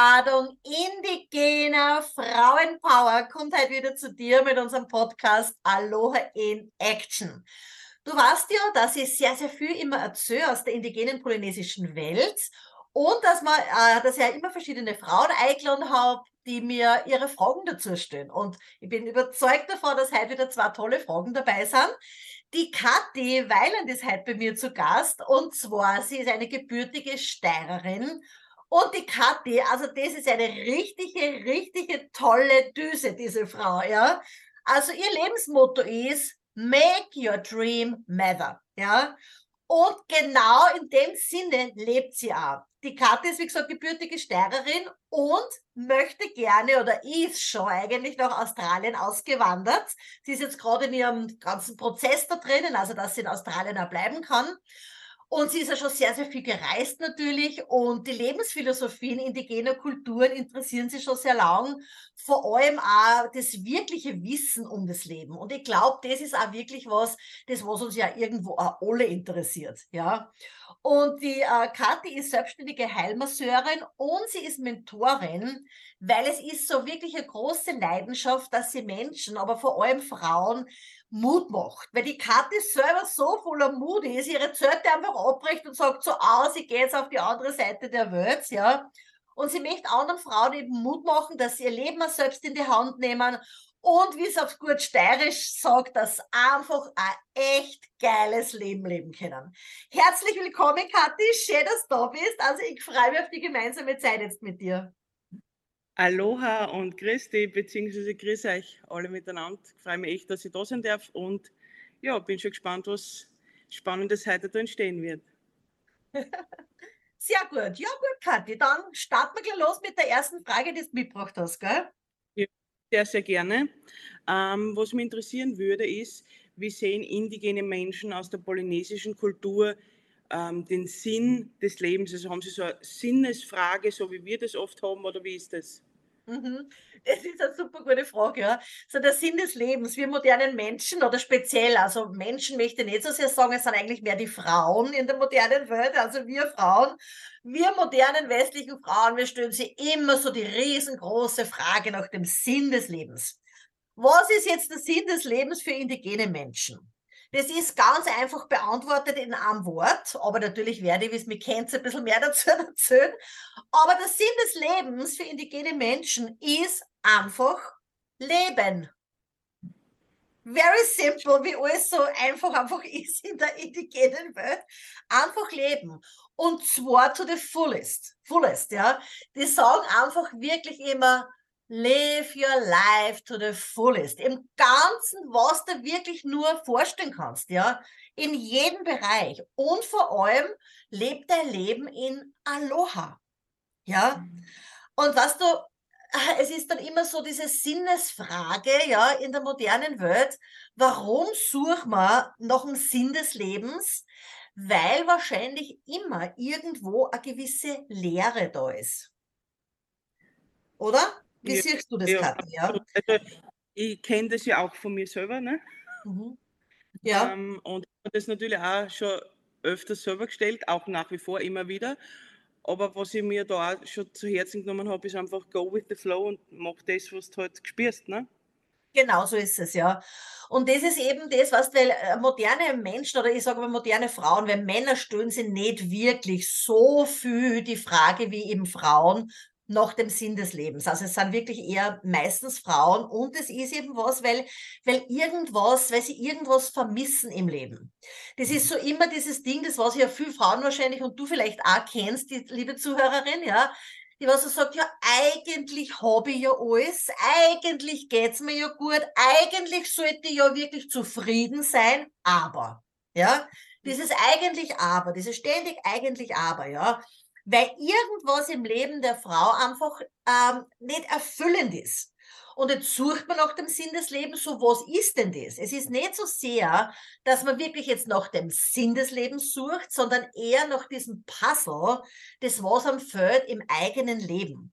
Ladung indigener Frauenpower kommt heute wieder zu dir mit unserem Podcast Aloha in Action. Du weißt ja, dass ich sehr, sehr viel immer erzähle aus der indigenen polynesischen Welt und dass, man, äh, dass ich ja immer verschiedene Frauen eingeladen habe, die mir ihre Fragen dazu stellen. Und ich bin überzeugt davon, dass heute wieder zwei tolle Fragen dabei sind. Die Kathi Weiland ist heute bei mir zu Gast und zwar, sie ist eine gebürtige Steirerin und die Kathi, also das ist eine richtige, richtige tolle Düse, diese Frau, ja. Also ihr Lebensmotto ist Make your dream matter, ja. Und genau in dem Sinne lebt sie auch. Die Kathi ist, wie gesagt, gebürtige Steirerin und möchte gerne oder ist schon eigentlich nach Australien ausgewandert. Sie ist jetzt gerade in ihrem ganzen Prozess da drinnen, also dass sie in Australien auch bleiben kann. Und sie ist ja schon sehr, sehr viel gereist natürlich und die Lebensphilosophien indigener Kulturen interessieren sie schon sehr lang. Vor allem auch das wirkliche Wissen um das Leben. Und ich glaube, das ist auch wirklich was, das was uns ja irgendwo auch alle interessiert, ja. Und die äh, Kathi ist selbstständige Heilmasseurin und sie ist Mentorin, weil es ist so wirklich eine große Leidenschaft, dass sie Menschen, aber vor allem Frauen, Mut macht. Weil die Kathi selber so voller Mut ist, ihre Zelte einfach abbricht und sagt so aus, ich gehe jetzt auf die andere Seite der Welt, ja. Und sie möchte anderen Frauen eben Mut machen, dass sie ihr Leben selbst in die Hand nehmen und wie es auf gut steirisch sagt, dass einfach ein echt geiles Leben leben können. Herzlich willkommen, Kathi. Schön, dass du da bist. Also ich freue mich auf die gemeinsame Zeit jetzt mit dir. Aloha und Christi, beziehungsweise grüß euch alle miteinander. Ich freue mich echt, dass ich da sein darf und ja, bin schon gespannt, was Spannendes heute da entstehen wird. Sehr gut. Ja, gut, Kathi. Dann starten wir gleich los mit der ersten Frage, die du mitgebracht hast, gell? Ja, sehr, sehr gerne. Ähm, was mich interessieren würde, ist, wie sehen indigene Menschen aus der polynesischen Kultur ähm, den Sinn des Lebens? Also haben Sie so eine Sinnesfrage, so wie wir das oft haben, oder wie ist das? Mhm. Das ist eine super gute Frage, ja. So der Sinn des Lebens. Wir modernen Menschen oder speziell, also Menschen möchte ich nicht so sehr sagen, es sind eigentlich mehr die Frauen in der modernen Welt, also wir Frauen, wir modernen westlichen Frauen, wir stellen sie immer so die riesengroße Frage nach dem Sinn des Lebens. Was ist jetzt der Sinn des Lebens für indigene Menschen? Das ist ganz einfach beantwortet in einem Wort, aber natürlich werde ich, wie es mich kennt, ein bisschen mehr dazu erzählen. Aber der Sinn des Lebens für indigene Menschen ist einfach Leben. Very simple, wie alles so einfach einfach ist in der indigenen Welt. Einfach leben. Und zwar to the fullest. Fullest, ja. Die sagen einfach wirklich immer, Live your life to the fullest. Im Ganzen, was du wirklich nur vorstellen kannst, ja. In jedem Bereich. Und vor allem, lebt dein Leben in Aloha. Ja. Und was du, es ist dann immer so diese Sinnesfrage, ja, in der modernen Welt. Warum sucht man nach dem Sinn des Lebens? Weil wahrscheinlich immer irgendwo eine gewisse Leere da ist. Oder? Wie ja, siehst du das, ja, Kathi? Ja? Also, ich kenne das ja auch von mir selber. Ne? Mhm. Ja. Ähm, und habe das natürlich auch schon öfters selber gestellt, auch nach wie vor immer wieder. Aber was ich mir da auch schon zu Herzen genommen habe, ist einfach go with the flow und mach das, was du halt spürst. Ne? Genau so ist es, ja. Und das ist eben das, was weil äh, moderne Menschen oder ich sage mal moderne Frauen, weil Männer stellen sich nicht wirklich so viel die Frage wie eben Frauen, nach dem Sinn des Lebens. Also es sind wirklich eher meistens Frauen und es ist eben was, weil, weil irgendwas, weil sie irgendwas vermissen im Leben. Das ist so immer dieses Ding, das was ja viele Frauen wahrscheinlich und du vielleicht auch kennst, die liebe Zuhörerin, ja, die was so sagt, ja, eigentlich habe ich ja alles, eigentlich geht's mir ja gut, eigentlich sollte ich ja wirklich zufrieden sein, aber, ja, dieses eigentlich aber, dieses ständig eigentlich aber, ja, weil irgendwas im Leben der Frau einfach ähm, nicht erfüllend ist. Und jetzt sucht man nach dem Sinn des Lebens, so was ist denn das? Es ist nicht so sehr, dass man wirklich jetzt nach dem Sinn des Lebens sucht, sondern eher nach diesem Puzzle, das was am Feld im eigenen Leben.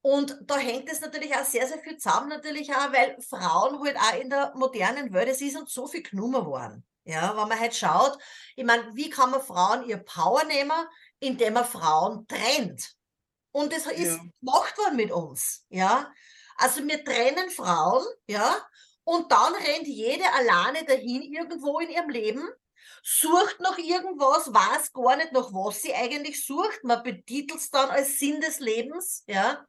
Und da hängt es natürlich auch sehr, sehr viel zusammen, natürlich auch, weil Frauen halt auch in der modernen Welt, es ist uns so viel genommen worden. Ja, wenn man halt schaut, ich meine, wie kann man Frauen ihr Power nehmen? Indem er Frauen trennt. Und das ist ja. gemacht worden mit uns, ja. Also wir trennen Frauen, ja, und dann rennt jede alleine dahin irgendwo in ihrem Leben, sucht nach irgendwas, weiß gar nicht, nach was sie eigentlich sucht. Man betitelt es dann als Sinn des Lebens, ja.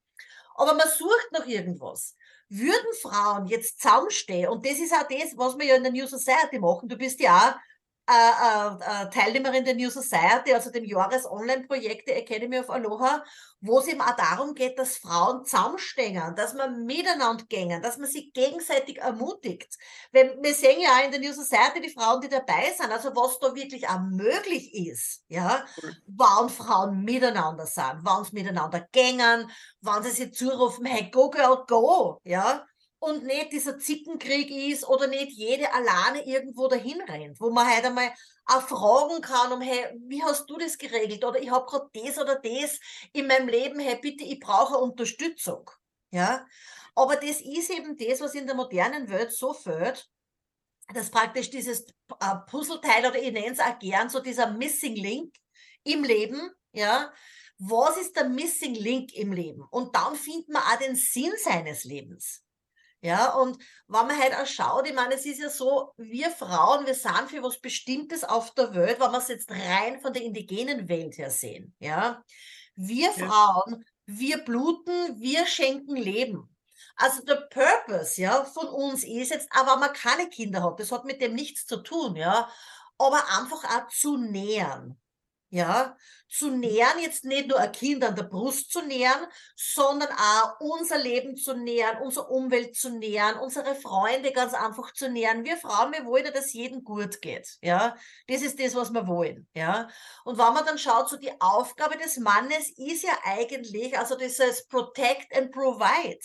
Aber man sucht nach irgendwas. Würden Frauen jetzt zusammenstehen, und das ist auch das, was wir ja in der New Society machen, du bist ja auch äh, äh, Teilnehmerin der New Society, also dem Jahres-Online-Projekt der Academy of Aloha, wo es eben auch darum geht, dass Frauen zusammenstehen, dass man miteinander gängen, dass man sich gegenseitig ermutigt. Wenn, wir sehen ja auch in der New Society die Frauen, die dabei sind, also was da wirklich auch möglich ist, ja, wann Frauen miteinander sind, wann sie miteinander gängen, wann sie sich zurufen, hey, go girl, go, ja, und nicht dieser Zickenkrieg ist oder nicht jede alleine irgendwo dahin rennt, wo man halt einmal auch fragen kann, um hey, wie hast du das geregelt? Oder ich habe gerade das oder das in meinem Leben, hey, bitte, ich brauche Unterstützung. Ja, aber das ist eben das, was in der modernen Welt so fehlt, dass praktisch dieses äh, Puzzleteil oder ich nenne es auch gern so dieser Missing Link im Leben, ja, was ist der Missing Link im Leben? Und dann findet man auch den Sinn seines Lebens. Ja, und wenn man halt auch schaut, ich meine, es ist ja so, wir Frauen, wir sind für was Bestimmtes auf der Welt, wenn wir es jetzt rein von der indigenen Welt her sehen. Ja, wir ja. Frauen, wir bluten, wir schenken Leben. Also der Purpose, ja, von uns ist jetzt, aber man keine Kinder hat, das hat mit dem nichts zu tun, ja, aber einfach auch zu nähern ja, zu nähern, jetzt nicht nur ein Kind an der Brust zu nähern, sondern auch unser Leben zu nähern, unsere Umwelt zu nähern, unsere Freunde ganz einfach zu nähern. Wir Frauen, wir wollen ja, dass jedem gut geht, ja. Das ist das, was wir wollen, ja. Und wenn man dann schaut, so die Aufgabe des Mannes ist ja eigentlich, also dieses Protect and Provide,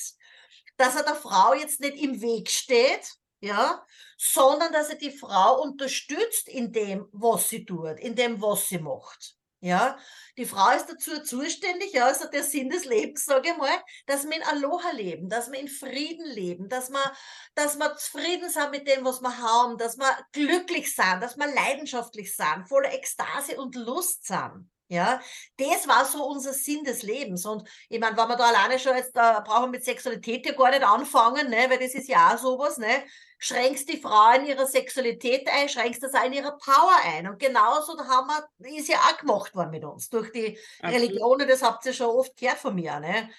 dass er der Frau jetzt nicht im Weg steht, ja, sondern dass er die Frau unterstützt in dem, was sie tut, in dem, was sie macht. Ja, die Frau ist dazu zuständig, ja, also der Sinn des Lebens, sage ich mal, dass wir in Aloha leben, dass wir in Frieden leben, dass wir, dass wir zufrieden sind mit dem, was wir haben, dass wir glücklich sind, dass wir leidenschaftlich sind, voller Ekstase und Lust sind. Ja, das war so unser Sinn des Lebens. Und ich meine, wenn wir da alleine schon jetzt, da brauchen wir mit Sexualität ja gar nicht anfangen, ne, weil das ist ja auch sowas, ne? Schränkst die Frau in ihrer Sexualität ein, schränkst das auch in ihrer Power ein. Und genauso da haben wir, ist ja auch gemacht worden mit uns. Durch die Absolut. Religionen, das habt ihr schon oft gehört von mir, ne?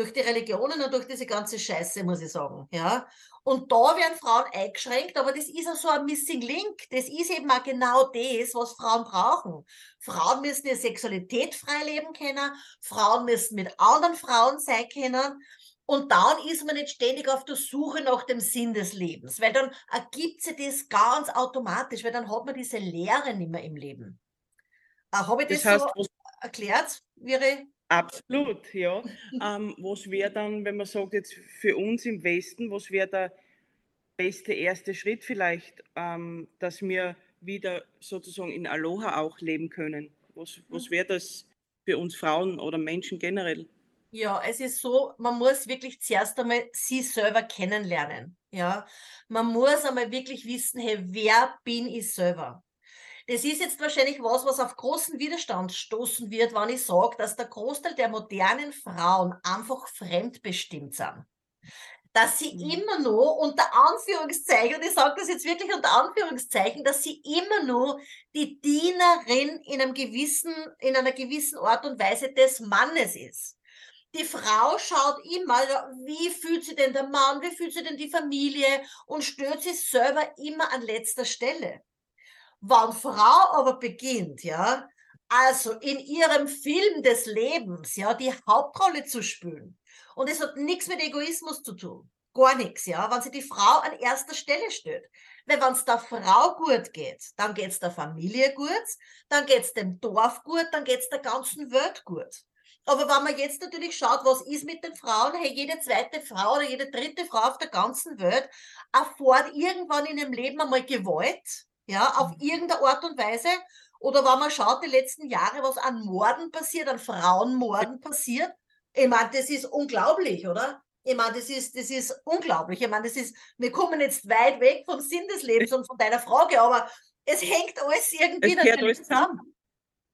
Durch die Religionen und durch diese ganze Scheiße, muss ich sagen. Ja. Und da werden Frauen eingeschränkt, aber das ist auch so ein Missing Link. Das ist eben auch genau das, was Frauen brauchen. Frauen müssen ihre Sexualität frei leben können, Frauen müssen mit anderen Frauen sein können. Und dann ist man nicht ständig auf der Suche nach dem Sinn des Lebens, weil dann ergibt sich das ganz automatisch, weil dann hat man diese Leere nicht mehr im Leben. Äh, Habe ich das, das heißt, so erklärt, Viri? Absolut, ja. ähm, was wäre dann, wenn man sagt, jetzt für uns im Westen, was wäre der beste erste Schritt vielleicht, ähm, dass wir wieder sozusagen in Aloha auch leben können? Was, was wäre das für uns Frauen oder Menschen generell? Ja, es ist so, man muss wirklich zuerst einmal sie selber kennenlernen. Ja, man muss einmal wirklich wissen, hey, wer bin ich selber? Das ist jetzt wahrscheinlich was, was auf großen Widerstand stoßen wird, wenn ich sage, dass der Großteil der modernen Frauen einfach fremdbestimmt sind. Dass sie mhm. immer nur unter Anführungszeichen, und ich sage das jetzt wirklich unter Anführungszeichen, dass sie immer nur die Dienerin in einem gewissen, in einer gewissen Art und Weise des Mannes ist. Die Frau schaut immer, wie fühlt sie denn der Mann, wie fühlt sie denn die Familie und stört sich selber immer an letzter Stelle. Wann Frau aber beginnt, ja, also in ihrem Film des Lebens, ja, die Hauptrolle zu spielen. Und es hat nichts mit Egoismus zu tun. Gar nichts, ja, wenn sie die Frau an erster Stelle steht. Weil wenn es der Frau gut geht, dann geht es der Familie gut, dann geht es dem Dorf gut, dann geht es der ganzen Welt gut. Aber wenn man jetzt natürlich schaut, was ist mit den Frauen, hey, jede zweite Frau oder jede dritte Frau auf der ganzen Welt erfährt irgendwann in ihrem Leben einmal Gewalt, ja, auf mhm. irgendeine Art und Weise. Oder wenn man schaut, die letzten Jahre, was an Morden passiert, an Frauenmorden passiert, ich meine, das ist unglaublich, oder? Ich meine, das ist, das ist unglaublich. Ich meine, das ist, wir kommen jetzt weit weg vom Sinn des Lebens und von deiner Frage, aber es hängt alles irgendwie es natürlich zusammen. zusammen.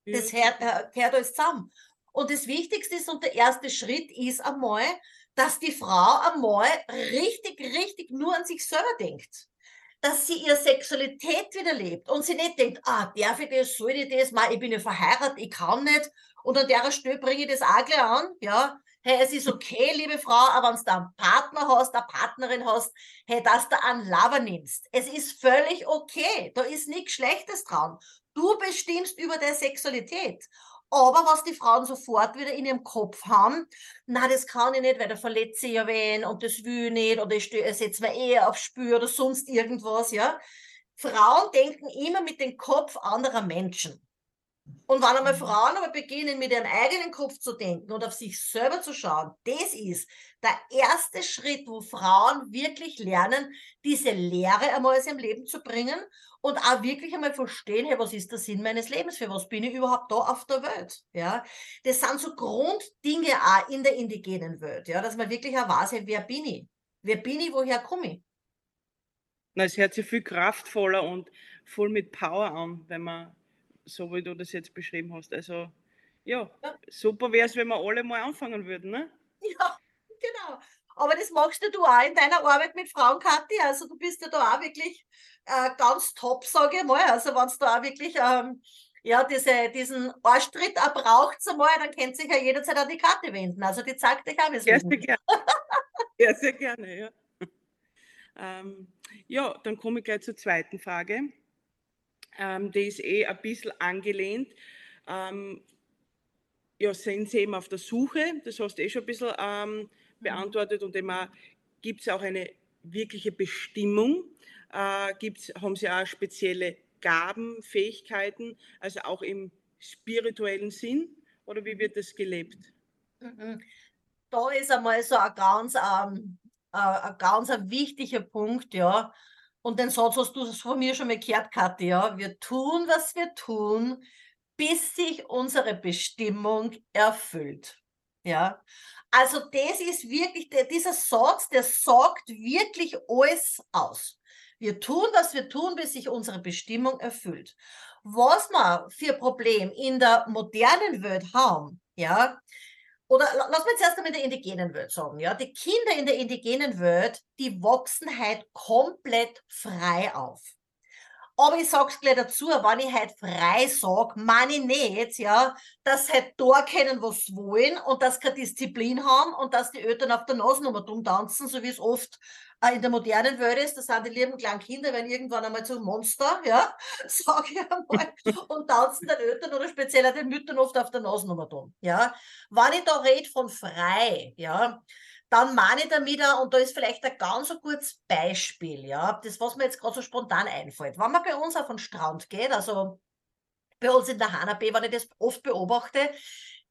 Das gehört, gehört alles zusammen. Und das Wichtigste ist und der erste Schritt ist einmal, dass die Frau einmal richtig, richtig nur an sich selber denkt. Dass sie ihre Sexualität wieder lebt und sie nicht denkt, ah, darf ich das, soll ich das, mal, ich bin ja verheiratet, ich kann nicht. Und an der Stelle bringe ich das auch gleich an, ja. Hey, es ist okay, liebe Frau, aber wenn du einen Partner hast, eine Partnerin hast, hey, dass du einen Lover nimmst. Es ist völlig okay. Da ist nichts Schlechtes dran. Du bestimmst über deine Sexualität. Aber was die Frauen sofort wieder in ihrem Kopf haben, na, das kann ich nicht, weil da verletze ich ja wen und das will ich nicht oder ich setze mir eher auf Spür oder sonst irgendwas, ja. Frauen denken immer mit dem Kopf anderer Menschen. Und wenn einmal. Frauen aber beginnen, mit ihrem eigenen Kopf zu denken und auf sich selber zu schauen, das ist der erste Schritt, wo Frauen wirklich lernen, diese Lehre einmal aus ihrem Leben zu bringen und auch wirklich einmal verstehen, hey, was ist der Sinn meines Lebens? Für was bin ich überhaupt da auf der Welt? Ja, das sind so Grunddinge auch in der indigenen Welt, ja, dass man wirklich auch weiß, hey, wer bin ich? Wer bin ich? Woher komme ich? Na, es hört sich viel kraftvoller und voll mit Power an, wenn man so wie du das jetzt beschrieben hast. Also ja, ja. super wäre es, wenn wir alle mal anfangen würden, ne? Ja, genau. Aber das machst du auch in deiner Arbeit mit Frauen, Kathi. Also du bist ja da auch wirklich äh, ganz top, sage ich mal. Also wenn es da auch wirklich ähm, ja, diese, diesen Arschtritt auch braucht, einmal, dann kennt sich ja jederzeit an die Karte wenden. Also die zeigt dich auch, wie es ja, sehr gerne. ja, sehr gerne, ja. Ähm, ja, dann komme ich gleich zur zweiten Frage ähm, die ist eh ein bisschen angelehnt. Ähm, ja, sind Sie eben auf der Suche, das hast du eh schon ein bisschen ähm, beantwortet und immer gibt es auch eine wirkliche Bestimmung, äh, gibt's, haben Sie auch spezielle Gaben, Fähigkeiten, also auch im spirituellen Sinn oder wie wird das gelebt? Mhm. Da ist einmal so ein ganz, ähm, äh, ein ganz wichtiger Punkt, ja, und den Satz hast du von mir schon mal gehört, Kathi, ja. Wir tun, was wir tun, bis sich unsere Bestimmung erfüllt. Ja. Also das ist wirklich, der, dieser Satz, der sagt wirklich alles aus. Wir tun, was wir tun, bis sich unsere Bestimmung erfüllt. Was wir für Problem in der modernen Welt haben, ja, oder lass mich zuerst einmal in der indigenen Welt sagen, ja, die Kinder in der indigenen Welt, die wachsen halt komplett frei auf. Aber ich sag's gleich dazu, wenn ich halt frei sag, meine ich nicht, ja, dass sie halt da können, was wollen und dass sie keine Disziplin haben und dass die Eltern auf der Nase nochmal dumm tanzen, so wie es oft äh, in der modernen Welt ist. Das sind die lieben kleinen Kinder, wenn irgendwann einmal zum Monster, ja, sag ich einmal, und tanzen den Eltern oder speziell den Müttern oft auf der Nase nochmal dumm, ja. Wenn ich da rede von frei, ja, dann meine ich damit auch, und da ist vielleicht ein ganz ein gutes Beispiel, ja, das, was mir jetzt gerade so spontan einfällt. Wenn man bei uns auf den Strand geht, also bei uns in der Hanabe, wenn ich das oft beobachte,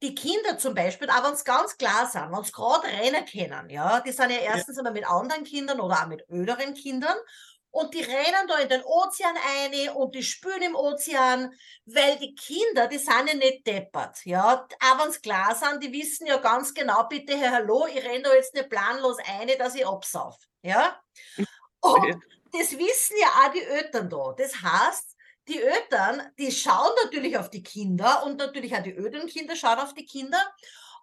die Kinder zum Beispiel, auch wenn es ganz klar sind, wenn sie gerade rennen können, ja, die sind ja erstens ja. einmal mit anderen Kindern oder auch mit öderen Kindern und die rennen da in den Ozean ein und die spülen im Ozean, weil die Kinder, die sind ja nicht deppert, ja. Aber wenn klar sind, die wissen ja ganz genau, bitte, Herr, hallo, ich renne da jetzt nicht planlos ein, dass ich absauf, ja. Und das wissen ja auch die Eltern da. Das heißt, die Eltern, die schauen natürlich auf die Kinder und natürlich auch die Elternkinder schauen auf die Kinder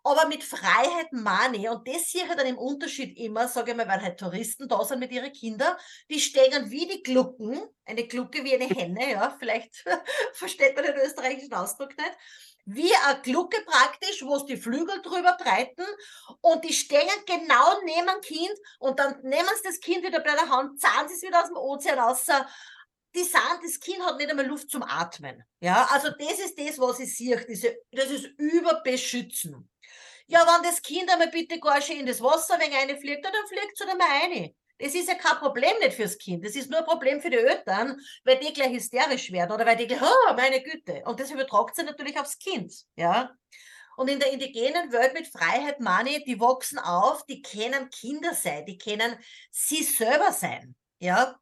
aber mit Freiheit meine und das sehe ich halt dann im Unterschied immer, sage ich mal, weil halt Touristen da sind mit ihren Kindern, die stehen wie die Glucken, eine Glucke wie eine Henne, ja, vielleicht versteht man den österreichischen Ausdruck nicht, wie eine Glucke praktisch, wo es die Flügel drüber breiten und die stehen genau neben dem Kind und dann nehmen sie das Kind wieder bei der Hand, zahlen sie es wieder aus dem Ozean raus, die sagen, das Kind hat nicht einmal Luft zum Atmen. Ja, also das ist das, was ich sehe, diese, das ist Überbeschützen. Ja, wenn das Kind einmal bitte gar schön in das Wasser wegen reinfliegt, dann fliegt es einmal rein. Das ist ja kein Problem nicht fürs Kind. Das ist nur ein Problem für die Eltern, weil die gleich hysterisch werden oder weil die gleich, oh, meine Güte. Und das übertragt sich natürlich aufs Kind. Ja. Und in der indigenen Welt mit Freiheit Money, die wachsen auf, die kennen Kinder sein, die kennen sie selber sein. Ja.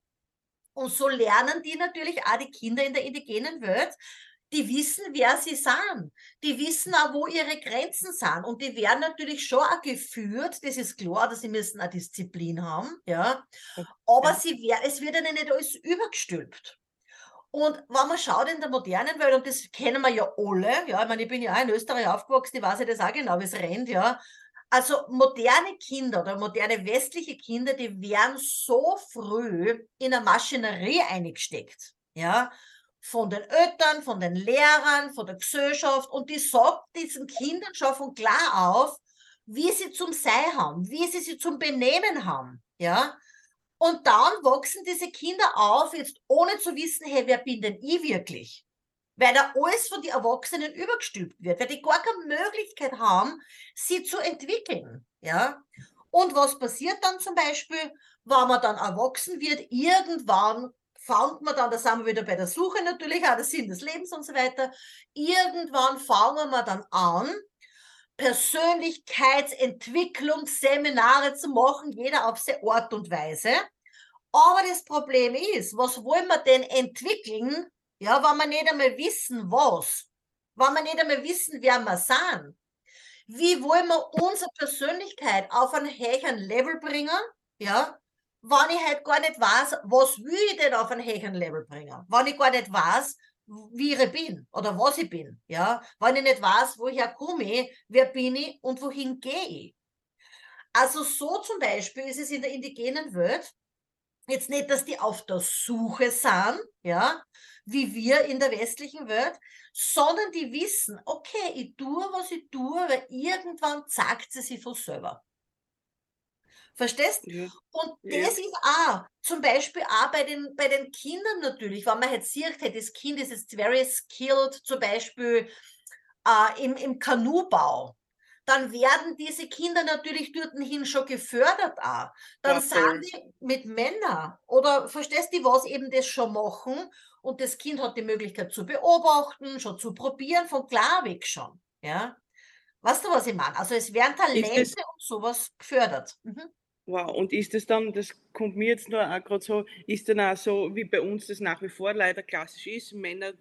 Und so lernen die natürlich auch die Kinder in der indigenen Welt, die wissen, wer sie sind. Die wissen auch, wo ihre Grenzen sind. Und die werden natürlich schon auch geführt. Das ist klar, dass sie müssen eine Disziplin haben, ja. Aber sie werden, es wird ihnen nicht alles übergestülpt. Und wenn man schaut in der modernen Welt, und das kennen wir ja alle, ja, ich meine, ich bin ja auch in Österreich aufgewachsen, ich weiß ja das auch genau, wie es rennt, ja. Also moderne Kinder oder moderne westliche Kinder, die werden so früh in eine Maschinerie eingesteckt, ja, von den Eltern, von den Lehrern, von der Gesellschaft und die sagt diesen Kindern schon von klar auf, wie sie zum Sein haben, wie sie sich zum Benehmen haben, ja. Und dann wachsen diese Kinder auf, jetzt ohne zu wissen, hey, wer bin denn ich wirklich? Weil da alles von den Erwachsenen übergestülpt wird, weil die gar keine Möglichkeit haben, sie zu entwickeln, ja. Und was passiert dann zum Beispiel, wenn man dann erwachsen wird, irgendwann fängt man dann, da sind wir wieder bei der Suche natürlich, auch der Sinn des Lebens und so weiter, irgendwann fangen wir dann an, Persönlichkeitsentwicklungsseminare zu machen, jeder auf seine Art und Weise. Aber das Problem ist, was wollen wir denn entwickeln, ja, wenn wir nicht einmal wissen, was? Wenn wir nicht einmal wissen, wer wir sind? Wie wollen wir unsere Persönlichkeit auf einen höheren Level bringen, ja, wenn ich halt gar nicht weiß, was will ich denn auf einen höheren Level bringen? Wenn ich gar nicht weiß, wie ich bin oder was ich bin, ja, wenn ich nicht weiß, woher komme ich, wer bin ich und wohin gehe ich. Also so zum Beispiel ist es in der indigenen Welt jetzt nicht, dass die auf der Suche sind, ja, wie wir in der westlichen Welt, sondern die wissen, okay, ich tue, was ich tue, weil irgendwann zeigt sie sich von selber. Verstehst? Ja. Und ja. das ist auch, zum Beispiel auch bei den, bei den Kindern natürlich, wenn man jetzt sieht, hey, das Kind ist jetzt very skilled, zum Beispiel äh, im, im Kanubau, dann werden diese Kinder natürlich dorthin schon gefördert auch. Dann ja, sind die mit Männern oder verstehst du, was eben das schon machen und das Kind hat die Möglichkeit zu beobachten, schon zu probieren, von klar weg schon. Ja? Weißt du, was ich meine? Also es werden Talente und sowas gefördert. Mhm. Wow, und ist es dann, das kommt mir jetzt nur auch gerade so, ist dann auch so, wie bei uns das nach wie vor leider klassisch ist, Männer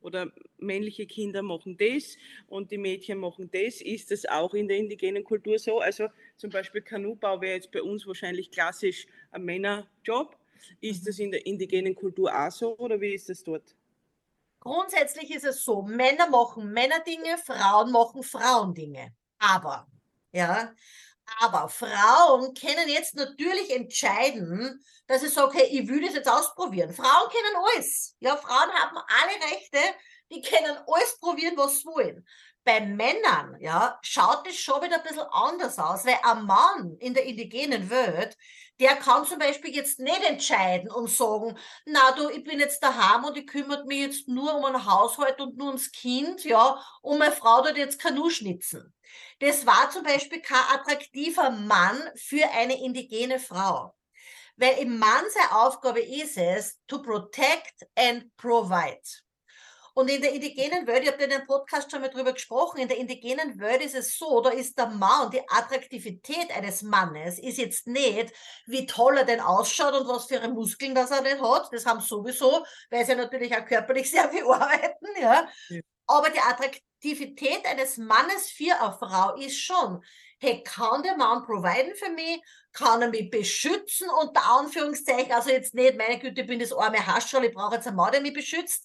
oder männliche Kinder machen das und die Mädchen machen das. Ist das auch in der indigenen Kultur so? Also zum Beispiel Kanubau wäre jetzt bei uns wahrscheinlich klassisch ein Männerjob. Ist mhm. das in der indigenen Kultur auch so oder wie ist das dort? Grundsätzlich ist es so, Männer machen Männerdinge, Frauen machen Frauendinge. Aber, ja, aber Frauen können jetzt natürlich entscheiden, dass sie sagen, okay, ich will das jetzt ausprobieren. Frauen können alles. Ja, Frauen haben alle Rechte, die können alles probieren, was sie wollen. Bei Männern, ja, schaut es schon wieder ein bisschen anders aus, weil ein Mann in der indigenen Welt, der kann zum Beispiel jetzt nicht entscheiden und sagen, na du, ich bin jetzt daheim und ich kümmere mich jetzt nur um einen Haushalt und nur ums Kind, ja, und meine Frau tut jetzt Kanu schnitzen. Das war zum Beispiel kein attraktiver Mann für eine indigene Frau. Weil im Mann seine Aufgabe ist es, to protect and provide. Und in der indigenen Welt, ich habe in dem Podcast schon mal drüber gesprochen, in der indigenen Welt ist es so, da ist der Mann, die Attraktivität eines Mannes ist jetzt nicht, wie toll er denn ausschaut und was für Muskeln das er denn hat. Das haben sowieso, weil sie natürlich auch körperlich sehr viel arbeiten, ja. ja. Aber die Attraktivität eines Mannes für eine Frau ist schon, hey, kann der Mann providen für mich? Kann er mich beschützen? Unter Anführungszeichen, also jetzt nicht, meine Güte, ich bin das arme Haschel, ich brauche jetzt einen Mann, der mich beschützt.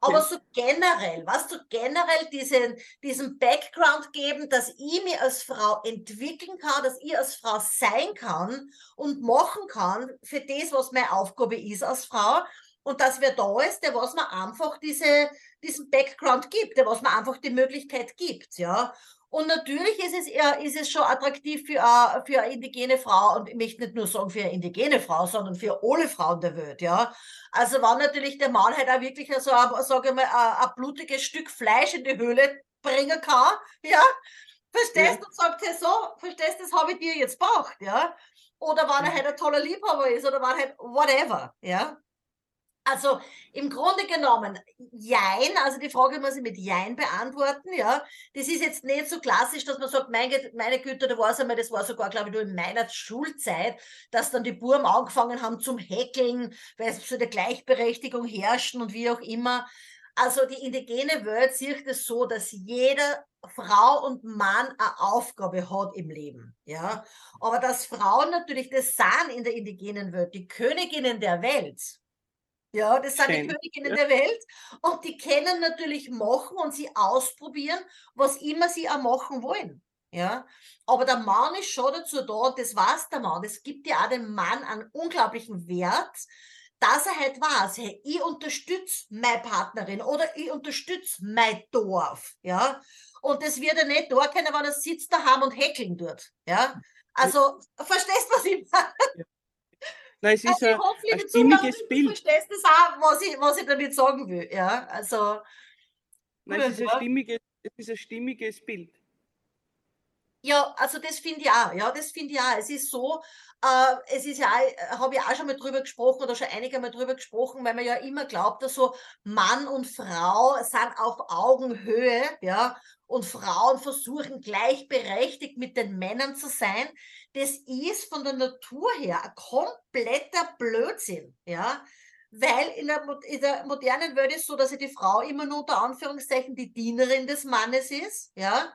Aber ja. so generell, was du generell diesen, diesen Background geben, dass ich mich als Frau entwickeln kann, dass ich als Frau sein kann und machen kann für das, was meine Aufgabe ist als Frau. Und dass wer da ist, der was mir einfach diese, diesen Background gibt, der was mir einfach die Möglichkeit gibt, ja. Und natürlich ist es, ist es schon attraktiv für, für eine indigene Frau und ich möchte nicht nur sagen für eine indigene Frau, sondern für alle Frauen der Welt, ja. Also wenn natürlich der Mann halt auch wirklich so, sage ich mal, ein, ein blutiges Stück Fleisch in die Höhle bringen kann, ja, verstehst du, ja. und sagt, hey, so, verstehst du, das habe ich dir jetzt braucht, ja. Oder wenn er halt ein toller Liebhaber ist oder wenn halt whatever, ja. Also im Grunde genommen, Jein, also die Frage muss ich mit Jein beantworten, ja. Das ist jetzt nicht so klassisch, dass man sagt, meine, meine Güte, da war es einmal, das war sogar, glaube ich, nur in meiner Schulzeit, dass dann die Burm angefangen haben zum Häkeln, weil es so eine Gleichberechtigung herrschen und wie auch immer. Also die indigene Welt sieht es so, dass jeder Frau und Mann eine Aufgabe hat im Leben, ja. Aber dass Frauen natürlich das sind in der indigenen Welt, die Königinnen der Welt, Ja, das sind Schön. die Königinnen Ja. der Welt. Und die können natürlich machen und sie ausprobieren, was immer sie auch machen wollen. Ja, aber der Mann ist schon dazu da, das weiß der Mann. Das gibt ja auch dem Mann einen unglaublichen Wert, dass er halt weiß, hey, ich unterstütze meine Partnerin oder ich unterstütze mein Dorf. Ja, und das wird er nicht da können, wenn er sitzt daheim und häkeln tut. Ja, also, verstehst du, was ich meine? Nein, es ist Also ich ein, hoffe, ein stimmiges du verstehst das auch, was ich, was ich damit sagen will. Ja, also, Nein, es ist ein stimmiges, es ist ein stimmiges Bild. Ja, also das finde ich auch, ja, das finde ich auch. Es ist so, äh, es ist ja, auch- habe ich auch schon mal drüber gesprochen oder schon einige Mal drüber gesprochen, weil man ja immer glaubt, dass so Mann und Frau sind auf Augenhöhe, ja, und Frauen versuchen gleichberechtigt mit den Männern zu sein. Das ist von der Natur her ein kompletter Blödsinn, ja. Weil in der, in der modernen Welt ist so, dass die Frau immer nur unter Anführungszeichen die Dienerin des Mannes ist, ja.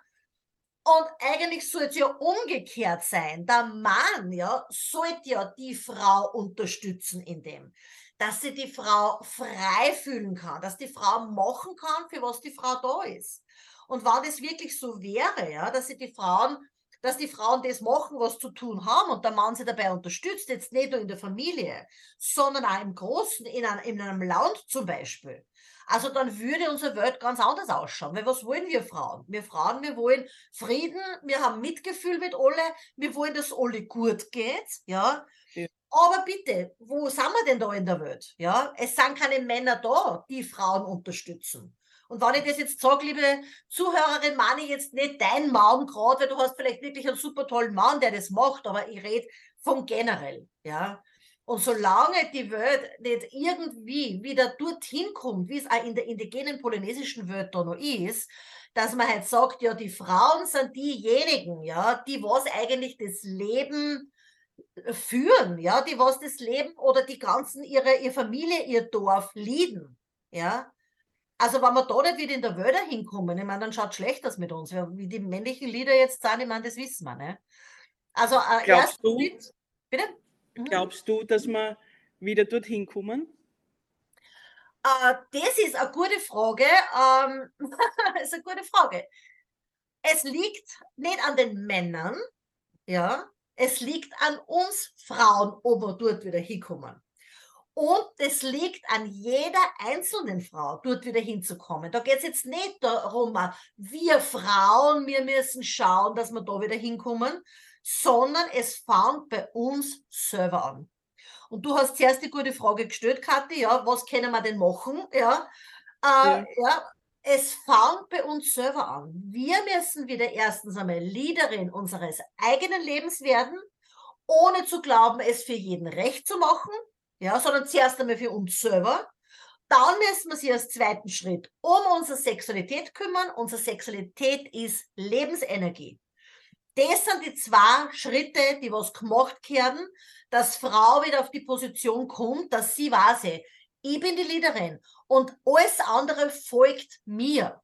Und eigentlich sollte es ja umgekehrt sein. Der Mann, ja, sollte ja die Frau unterstützen in dem, dass sie die Frau frei fühlen kann, dass die Frau machen kann, für was die Frau da ist. Und wenn das wirklich so wäre, ja, dass sie die Frauen, dass die Frauen das machen, was zu tun haben und der Mann sie dabei unterstützt, jetzt nicht nur in der Familie, sondern auch im Großen, in einem, in einem Land zum Beispiel. Also dann würde unsere Welt ganz anders ausschauen. Weil was wollen wir Frauen? Wir Frauen, wir wollen Frieden, wir haben Mitgefühl mit alle, wir wollen, dass alle gut geht, ja. Ja. Aber bitte, wo sind wir denn da in der Welt? Ja, es sind keine Männer da, die Frauen unterstützen. Und wenn ich das jetzt sage, liebe Zuhörerin, meine ich jetzt nicht dein Mann gerade, weil du hast vielleicht wirklich einen super tollen Mann, der das macht, aber ich rede von generell, ja. Und solange die Welt nicht irgendwie wieder dorthin kommt, wie es auch in der indigenen polynesischen Welt da noch ist, dass man halt sagt, ja, die Frauen sind diejenigen, ja, die was eigentlich das Leben führen, ja, die was das Leben oder die ganzen ihre, ihre Familie, ihr Dorf lieben, ja. Also wenn wir da nicht wieder in der Welt hinkommen, ich meine, dann schaut schlecht aus mit uns. Wie die männlichen Lieder jetzt sind, ich meine, das wissen wir, ne? Also äh, Glaubst du? Schritt, bitte? Mhm. Glaubst du, dass wir wieder dorthin kommen? Äh, das ist eine gute Frage. Ähm, das ist eine gute Frage. Es liegt nicht an den Männern, ja, es liegt an uns Frauen, ob wir dort wieder hinkommen. Und es liegt an jeder einzelnen Frau, dort wieder hinzukommen. Da geht es jetzt nicht darum, wir Frauen, wir müssen schauen, dass wir da wieder hinkommen, sondern es fängt bei uns selber an. Und du hast zuerst die gute Frage gestellt, Kathi, ja, was können wir denn machen? Ja, äh, Ja. ja, es fängt bei uns selber an. Wir müssen wieder erstens einmal Leaderin unseres eigenen Lebens werden, ohne zu glauben, es für jeden recht zu machen, ja, sondern zuerst einmal für uns selber. Dann müssen wir sich als zweiten Schritt um unsere Sexualität kümmern. Unsere Sexualität ist Lebensenergie. Das sind die zwei Schritte, die was gemacht werden, dass Frau wieder auf die Position kommt, dass sie weiß, ich bin die Leaderin und alles andere folgt mir.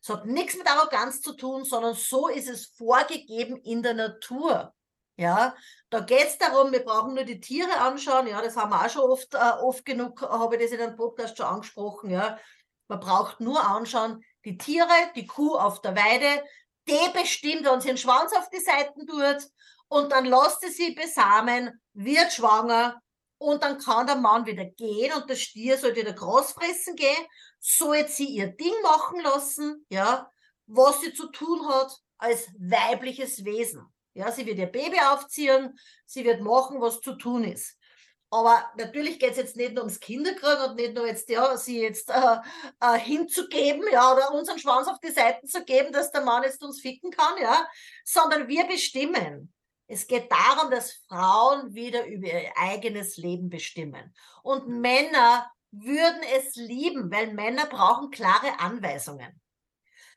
Es hat nichts mit Arroganz zu tun, sondern so ist es vorgegeben in der Natur. Ja, da geht es darum, wir brauchen nur die Tiere anschauen. Ja, das haben wir auch schon oft, äh, oft genug, habe ich das in einem Podcast schon angesprochen. Ja, man braucht nur anschauen, die Tiere, die Kuh auf der Weide, die bestimmt, wenn sie den Schwanz auf die Seiten tut und dann lässt sie sie besamen, wird schwanger und dann kann der Mann wieder gehen und der Stier soll wieder Gras fressen gehen, soll sie ihr Ding machen lassen, ja, was sie zu tun hat als weibliches Wesen. Ja, sie wird ihr Baby aufziehen, sie wird machen, was zu tun ist. Aber natürlich geht es jetzt nicht nur ums Kinderkriegen und nicht nur jetzt, ja, sie jetzt äh, äh, hinzugeben, ja, oder unseren Schwanz auf die Seiten zu geben, dass der Mann jetzt uns ficken kann, ja, sondern wir bestimmen. Es geht darum, dass Frauen wieder über ihr eigenes Leben bestimmen. Und Männer würden es lieben, weil Männer brauchen klare Anweisungen.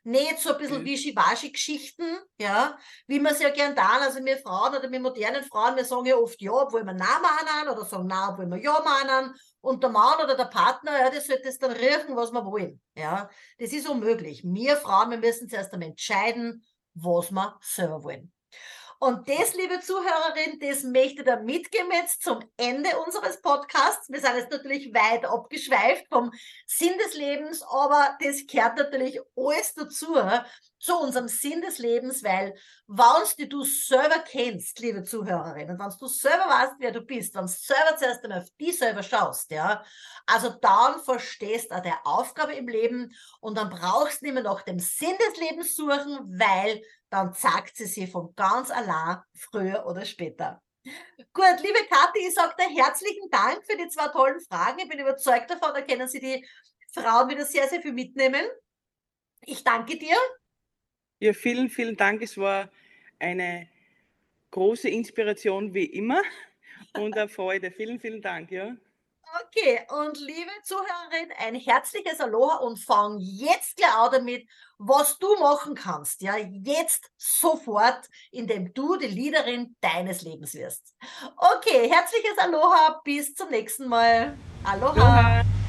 Nicht so ein bisschen Mhm. Wischiwaschi-Geschichten, ja, wie wir es ja gern tun. Also wir Frauen oder wir modernen Frauen, wir sagen ja oft ja, obwohl wir Nein meinen oder sagen Nein, obwohl wir Ja meinen. Und der Mann oder der Partner, ja, der sollte es dann riechen, was wir wollen. Ja, das ist unmöglich. Wir Frauen, wir müssen zuerst einmal entscheiden, was wir selber wollen. Und das, liebe Zuhörerin, das möchte da mitgeben jetzt zum Ende unseres Podcasts. Wir sind jetzt natürlich weit abgeschweift vom Sinn des Lebens, aber das gehört natürlich alles dazu, zu unserem Sinn des Lebens, weil wenn du selber kennst, liebe Zuhörerin, und wenn du selber weißt, wer du bist, wenn du selber zuerst einmal auf die selber schaust, ja, also dann verstehst du auch der Aufgabe im Leben und dann brauchst du nicht mehr nach dem Sinn des Lebens suchen, weil dann zeigt sie sich von ganz allein, früher oder später. Gut, liebe Kathi, ich sage dir herzlichen Dank für die zwei tollen Fragen. Ich bin überzeugt davon, da können Sie die Frauen wieder sehr, sehr viel mitnehmen. Ich danke dir. Ja, vielen, vielen Dank. Es war eine große Inspiration wie immer und eine Freude. Vielen, vielen Dank. Ja. Okay, und liebe Zuhörerin, ein herzliches Aloha und fang jetzt gleich an damit, was du machen kannst, ja, jetzt sofort, indem du die Leaderin deines Lebens wirst. Okay, herzliches Aloha, bis zum nächsten Mal. Aloha. Aloha.